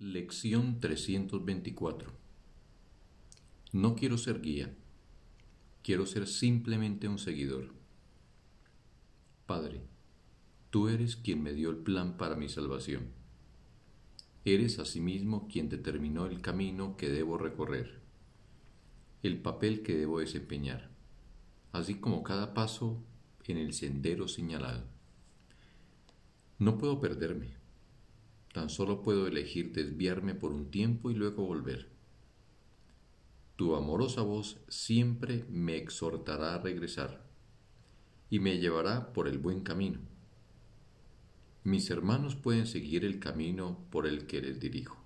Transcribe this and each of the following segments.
Lección 324 No quiero ser guía, quiero ser simplemente un seguidor. Padre, tú eres quien me dio el plan para mi salvación. Eres asimismo quien determinó el camino que debo recorrer, el papel que debo desempeñar, así como cada paso en el sendero señalado. No puedo perderme Tan solo puedo elegir desviarme por un tiempo y luego volver. Tu amorosa voz siempre me exhortará a regresar y me llevará por el buen camino. Mis hermanos pueden seguir el camino por el que les dirijo,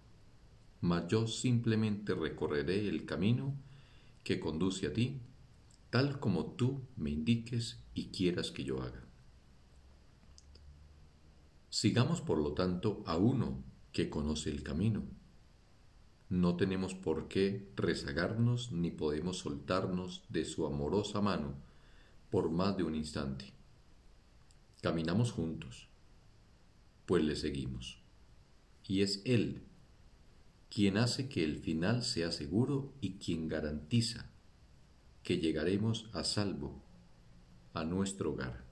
mas yo simplemente recorreré el camino que conduce a ti, tal como tú me indiques y quieras que yo haga. Sigamos, por lo tanto, a uno que conoce el camino. No tenemos por qué rezagarnos ni podemos soltarnos de su amorosa mano por más de un instante. Caminamos juntos, pues le seguimos. Y es Él quien hace que el final sea seguro y quien garantiza que llegaremos a salvo a nuestro hogar.